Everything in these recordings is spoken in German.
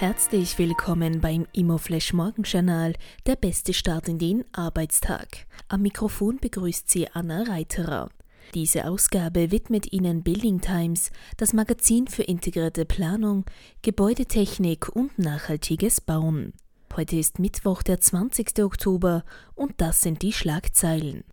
Herzlich willkommen beim Immoflash Morgenjournal, der beste Start in den Arbeitstag. Am Mikrofon begrüßt Sie Anna Reiterer. Diese Ausgabe widmet Ihnen Building Times, das Magazin für integrierte Planung, Gebäudetechnik und nachhaltiges Bauen. Heute ist Mittwoch, der 20. Oktober und das sind die Schlagzeilen.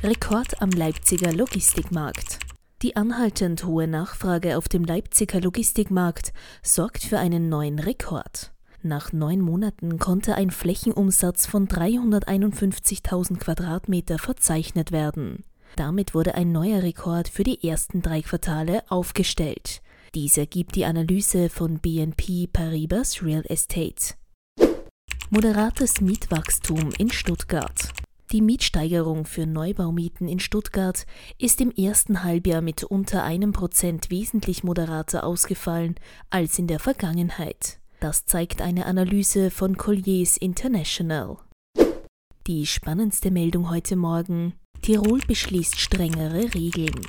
Rekord am Leipziger Logistikmarkt. Die anhaltend hohe Nachfrage auf dem Leipziger Logistikmarkt sorgt für einen neuen Rekord. Nach neun Monaten konnte ein Flächenumsatz von 351.000 Quadratmeter verzeichnet werden. Damit wurde ein neuer Rekord für die ersten drei Quartale aufgestellt. Dieser gibt die Analyse von BNP Paribas Real Estate. Moderates Mietwachstum in Stuttgart. Die Mietsteigerung für Neubaumieten in Stuttgart ist im ersten Halbjahr mit unter einem Prozent wesentlich moderater ausgefallen als in der Vergangenheit. Das zeigt eine Analyse von Colliers International. Die spannendste Meldung heute Morgen. Tirol beschließt strengere Regeln.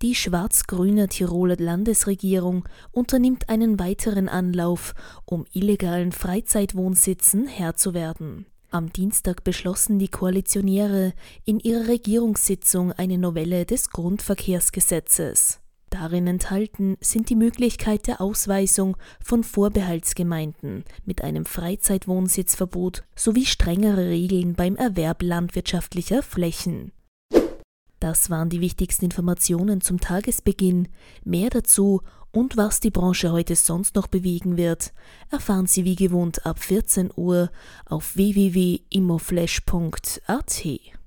Die schwarz-grüne Tiroler Landesregierung unternimmt einen weiteren Anlauf, um illegalen Freizeitwohnsitzen Herr zu werden. Am Dienstag beschlossen die Koalitionäre in ihrer Regierungssitzung eine Novelle des Grundverkehrsgesetzes. Darin enthalten sind die Möglichkeit der Ausweisung von Vorbehaltsgemeinden mit einem Freizeitwohnsitzverbot sowie strengere Regeln beim Erwerb landwirtschaftlicher Flächen. Das waren die wichtigsten Informationen zum Tagesbeginn. Mehr dazu und was die Branche heute sonst noch bewegen wird, erfahren Sie wie gewohnt ab 14 Uhr auf www.immoflash.at.